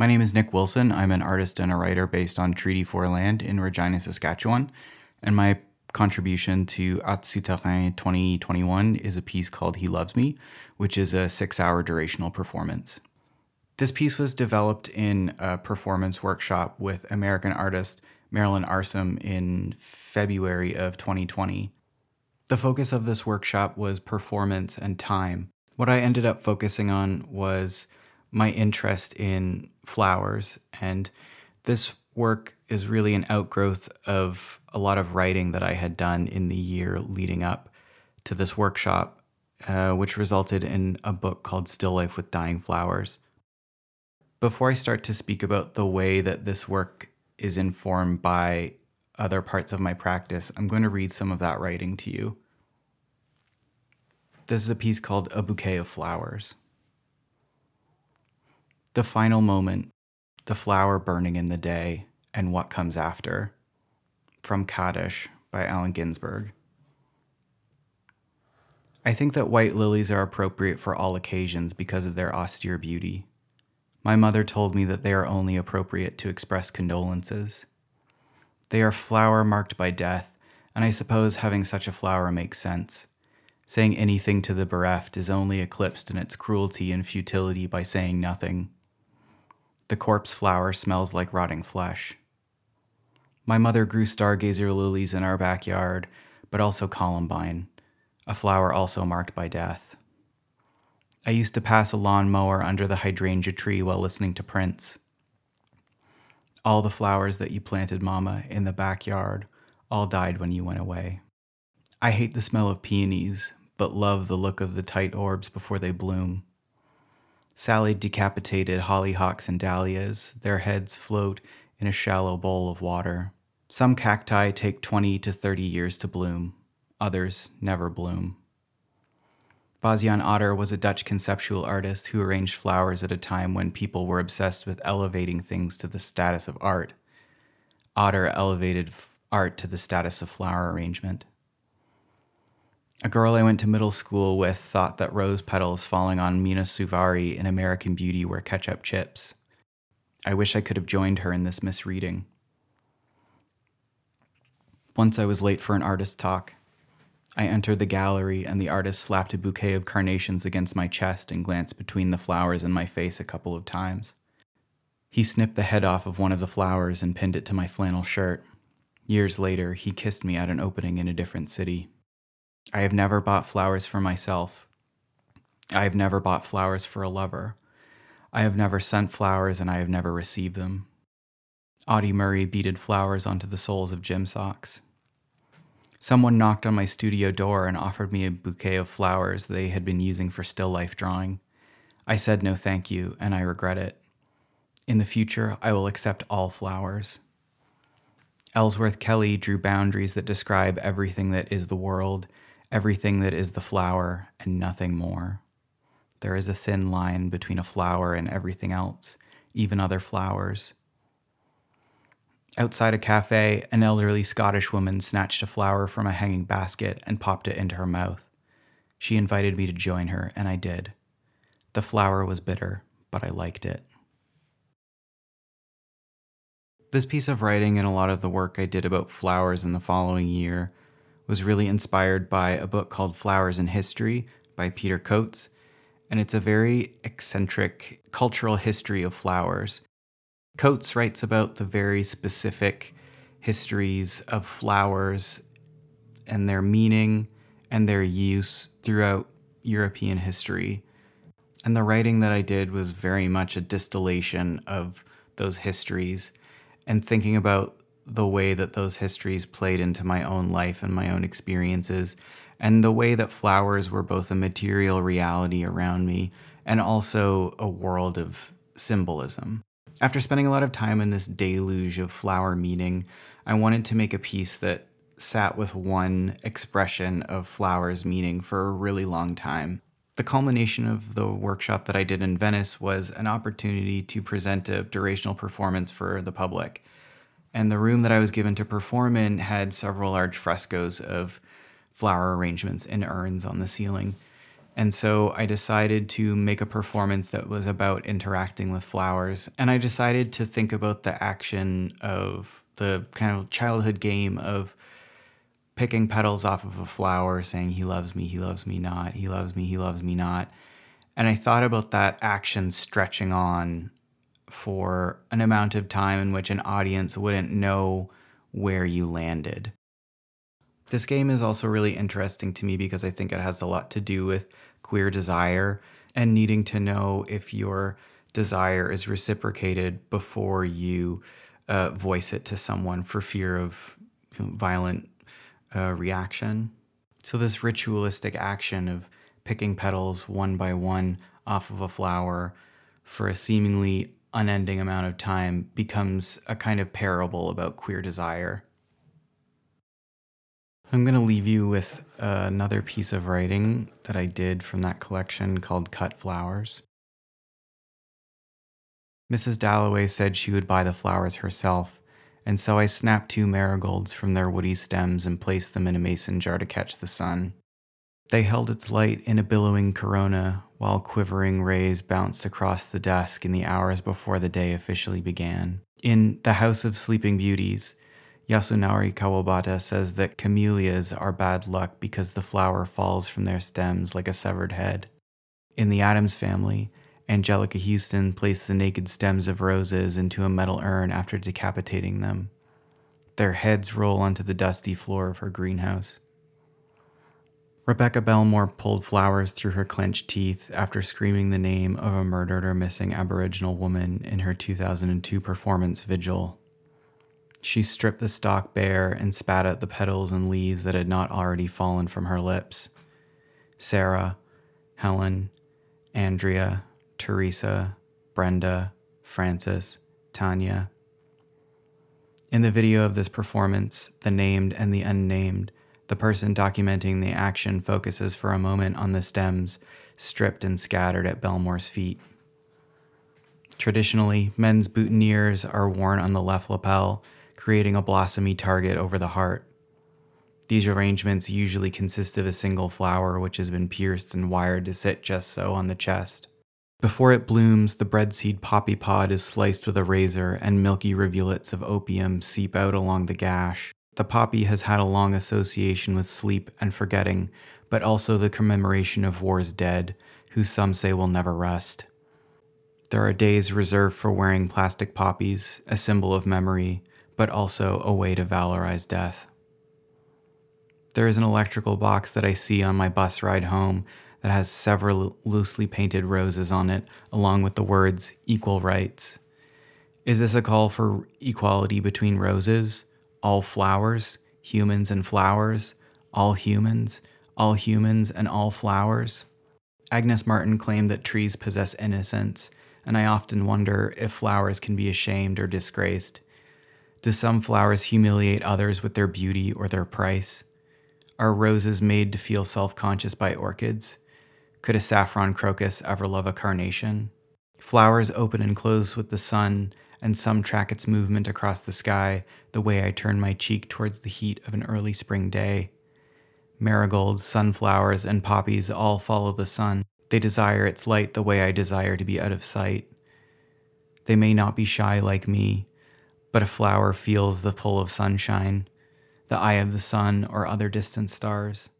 My name is Nic Wilson. I'm an artist and a writer based on Treaty 4 land in Regina, Saskatchewan. And my contribution to Art Souterrain 2021 is a piece called He Loves Me, which is a six hour durational performance. This piece was developed in a performance workshop with American artist Marilyn Arsem in February of 2020. The focus of this workshop was performance and time. What I ended up focusing on was my interest in flowers. And this work is really an outgrowth of a lot of writing that I had done in the year leading up to this workshop, uh, which resulted in a book called Still Life with Dying Flowers. Before I start to speak about the way that this work is informed by other parts of my practice, I'm going to read some of that writing to you. This is a piece called A Bouquet of Flowers. The final moment, the flower burning in the day, and what comes after. From Kaddish by Allen Ginsberg. I think that white lilies are appropriate for all occasions because of their austere beauty. My mother told me that they are only appropriate to express condolences. They are flower marked by death, and I suppose having such a flower makes sense. Saying anything to the bereft is only eclipsed in its cruelty and futility by saying nothing. The corpse flower smells like rotting flesh. My mother grew stargazer lilies in our backyard, but also columbine, a flower also marked by death. I used to pass a lawn mower under the hydrangea tree while listening to Prince. All the flowers that you planted, Mama, in the backyard all died when you went away. I hate the smell of peonies, but love the look of the tight orbs before they bloom. Sally decapitated hollyhocks and dahlias. Their heads float in a shallow bowl of water. Some cacti take 20 to 30 years to bloom, others never bloom. Bas-Jan Ader was a Dutch conceptual artist who arranged flowers at a time when people were obsessed with elevating things to the status of art. Ader elevated art to the status of flower arrangement. A girl I went to middle school with thought that rose petals falling on Mena Suvari in American Beauty were ketchup chips. I wish I could have joined her in this misreading. Once I was late for an artist talk. I entered the gallery, and the artist slapped a bouquet of carnations against my chest and glanced between the flowers and my face a couple of times. He snipped the head off of one of the flowers and pinned it to my flannel shirt. Years later, he kissed me at an opening in a different city. I have never bought flowers for myself. I have never bought flowers for a lover. I have never sent flowers and I have never received them. Audie Murray beaded flowers onto the soles of gym socks. Someone knocked on my studio door and offered me a bouquet of flowers they had been using for still life drawing. I said no thank you, and I regret it. In the future, I will accept all flowers. Ellsworth Kelly drew boundaries that describe everything that is the world everything that is the flower and nothing more. There is a thin line between a flower and everything else, even other flowers. Outside a cafe, an elderly Scottish woman snatched a flower from a hanging basket and popped it into her mouth. She invited me to join her, and I did. The flower was bitter, but I liked it. This piece of writing and a lot of the work I did about flowers in the following year was really inspired by a book called Flowers in History by Peter Coats. And it's a very eccentric cultural history of flowers. Coates writes about the very specific histories of flowers and their meaning and their use throughout European history. And the writing that I did was very much a distillation of those histories and thinking about the way that those histories played into my own life and my own experiences, and the way that flowers were both a material reality around me and also a world of symbolism. After spending a lot of time in this deluge of flower meaning, I wanted to make a piece that sat with one expression of flowers meaning for a really long time. The culmination of the workshop that I did in Venice was an opportunity to present a durational performance for the public and the room that I was given to perform in had several large frescoes of flower arrangements in urns on the ceiling. And so I decided to make a performance that was about interacting with flowers. And I decided to think about the action of the kind of childhood game of picking petals off of a flower, saying, He loves me, he loves me not, he loves me, he loves me not. And I thought about that action stretching on for an amount of time in which an audience wouldn't know where you landed. This game is also really interesting to me because I think it has a lot to do with queer desire and needing to know if your desire is reciprocated before you uh, voice it to someone for fear of violent uh, reaction. So, this ritualistic action of picking petals one by one off of a flower for a seemingly unending amount of time becomes a kind of parable about queer desire. I'm going to leave you with another piece of writing that I did from that collection called Cut Flowers. Mrs. Dalloway said she would buy the flowers herself, and so I snapped two marigolds from their woody stems and placed them in a mason jar to catch the sun. They held its light in a billowing corona while quivering rays bounced across the desk in the hours before the day officially began. In The House of Sleeping Beauties, Yasunari Kawabata says that camellias are bad luck because the flower falls from their stems like a severed head. In The Addams Family, Anjelica Huston placed the naked stems of roses into a metal urn after decapitating them. Their heads roll onto the dusty floor of her greenhouse. Rebecca Belmore pulled flowers through her clenched teeth after screaming the name of a murdered or missing Aboriginal woman in her 2002 performance Vigil. She stripped the stalk bare and spat at the petals and leaves that had not already fallen from her lips. Sarah, Helen, Andrea, Teresa, Brenda, Frances, Tanya. In the video of this performance, the named and the unnamed, the person documenting the action focuses for a moment on the stems stripped and scattered at Belmore's feet. Traditionally, men's boutonnieres are worn on the left lapel creating a blossomy target over the heart. These arrangements usually consist of a single flower which has been pierced and wired to sit just so on the chest. Before it blooms, the breadseed poppy pod is sliced with a razor and milky rivulets of opium seep out along the gash. The poppy has had a long association with sleep and forgetting, but also the commemoration of war's dead, who some say will never rest. There are days reserved for wearing plastic poppies, a symbol of memory, but also a way to valorize death. There is an electrical box that I see on my bus ride home that has several loosely painted roses on it, along with the words equal rights. Is this a call for equality between roses, all flowers, humans and flowers, all humans, all humans and all flowers? Agnes Martin claimed that trees possess innocence, and I often wonder if flowers can be ashamed or disgraced. Do some flowers humiliate others with their beauty or their price? Are roses made to feel self conscious by orchids? Could a saffron crocus ever love a carnation? Flowers open and close with the sun, and some track its movement across the sky the way I turn my cheek towards the heat of an early spring day. Marigolds, sunflowers, and poppies all follow the sun. They desire its light the way I desire to be out of sight. They may not be shy like me, but a flower feels the pull of sunshine, the eye of the sun, or other distant stars.